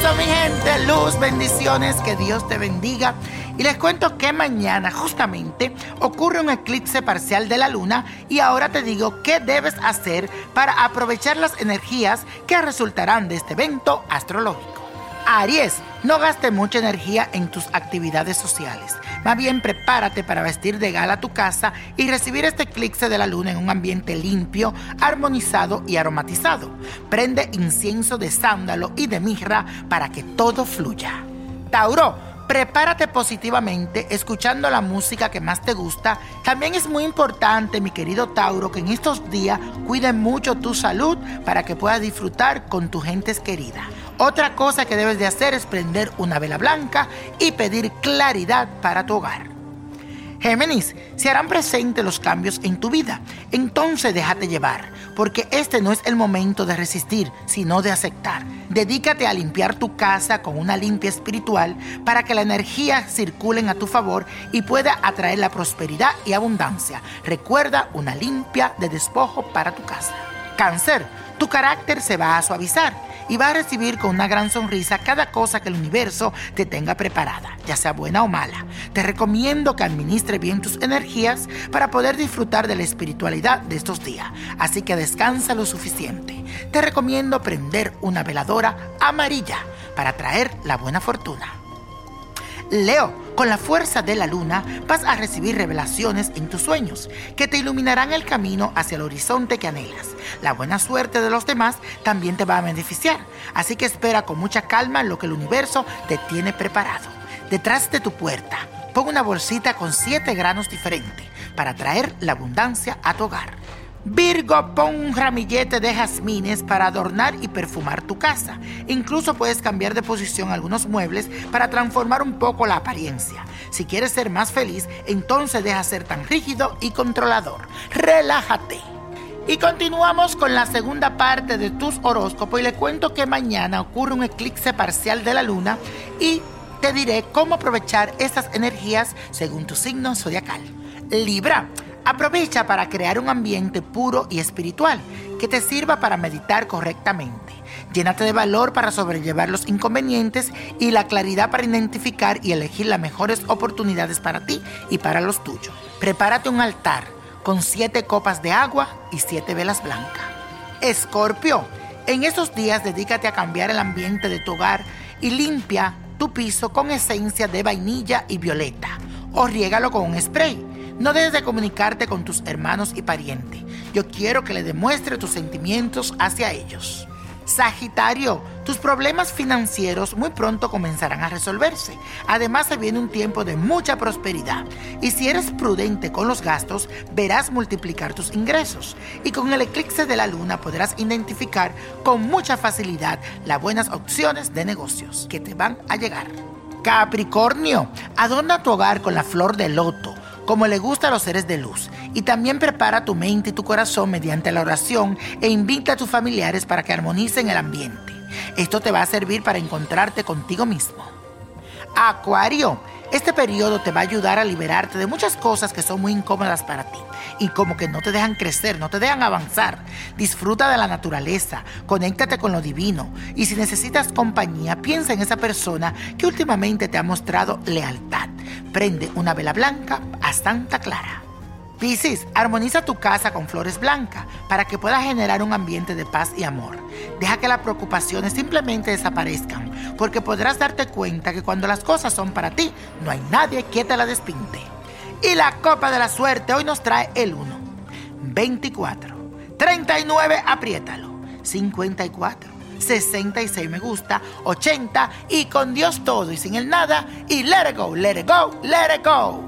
de luz, bendiciones, que Dios te bendiga. Y les cuento que mañana justamente ocurre un eclipse parcial de la luna y ahora te digo qué debes hacer para aprovechar las energías que resultarán de este evento astrológico. Aries, no gaste mucha energía en tus actividades sociales. Más bien prepárate para vestir de gala tu casa y recibir este eclipse de la luna en un ambiente limpio, armonizado y aromatizado. Prende incienso de sándalo y de mirra para que todo fluya. Tauro, prepárate positivamente escuchando la música que más te gusta. También es muy importante, mi querido Tauro, que en estos días cuiden mucho tu salud para que puedas disfrutar con tus gentes queridas. Otra cosa que debes de hacer es prender una vela blanca y pedir claridad para tu hogar. Géminis, se harán presentes los cambios en tu vida, entonces déjate llevar, porque este no es el momento de resistir, sino de aceptar. Dedícate a limpiar tu casa con una limpia espiritual para que la energía circule a tu favor y pueda atraer la prosperidad y abundancia. Recuerda una limpia de despojo para tu casa. Cáncer, tu carácter se va a suavizar y vas a recibir con una gran sonrisa cada cosa que el universo te tenga preparada, ya sea buena o mala. Te recomiendo que administre bien tus energías para poder disfrutar de la espiritualidad de estos días, así que descansa lo suficiente. Te recomiendo prender una veladora amarilla para traer la buena fortuna. Leo, con la fuerza de la luna vas a recibir revelaciones en tus sueños que te iluminarán el camino hacia el horizonte que anhelas. La buena suerte de los demás también te va a beneficiar, así que espera con mucha calma lo que el universo te tiene preparado. Detrás de tu puerta, pon una bolsita con siete granos diferentes para traer la abundancia a tu hogar. Virgo, pon un ramillete de jazmines para adornar y perfumar tu casa. Incluso puedes cambiar de posición algunos muebles para transformar un poco la apariencia. Si quieres ser más feliz, entonces deja ser tan rígido y controlador. Relájate. Y continuamos con la segunda parte de tus horóscopos y le cuento que mañana ocurre un eclipse parcial de la luna y te diré cómo aprovechar esas energías según tu signo zodiacal. Libra. Aprovecha para crear un ambiente puro y espiritual que te sirva para meditar correctamente. Llénate de valor para sobrellevar los inconvenientes y la claridad para identificar y elegir las mejores oportunidades para ti y para los tuyos. Prepárate un altar con siete copas de agua y siete velas blancas. Escorpio, en estos días dedícate a cambiar el ambiente de tu hogar y limpia tu piso con esencia de vainilla y violeta o riégalo con un spray. No debes de comunicarte con tus hermanos y parientes. Yo quiero que le demuestre tus sentimientos hacia ellos. Sagitario, tus problemas financieros muy pronto comenzarán a resolverse. Además se viene un tiempo de mucha prosperidad. Y si eres prudente con los gastos, verás multiplicar tus ingresos. Y con el eclipse de la luna podrás identificar con mucha facilidad las buenas opciones de negocios que te van a llegar. Capricornio, adorna tu hogar con la flor de loto como le gusta a los seres de luz. Y también prepara tu mente y tu corazón mediante la oración e invita a tus familiares para que armonicen el ambiente. Esto te va a servir para encontrarte contigo mismo. Acuario, este periodo te va a ayudar a liberarte de muchas cosas que son muy incómodas para ti y como que no te dejan crecer, no te dejan avanzar. Disfruta de la naturaleza, conéctate con lo divino y si necesitas compañía, piensa en esa persona que últimamente te ha mostrado lealtad. Prende una vela blanca a Santa Clara. Piscis, armoniza tu casa con flores blancas para que puedas generar un ambiente de paz y amor. Deja que las preocupaciones simplemente desaparezcan, porque podrás darte cuenta que cuando las cosas son para ti, no hay nadie que te la despinte. Y la copa de la suerte hoy nos trae el 1, 24, 39, apriétalo, 54, 66 me gusta, 80 y con Dios todo y sin el nada y let it go, let it go, let it go.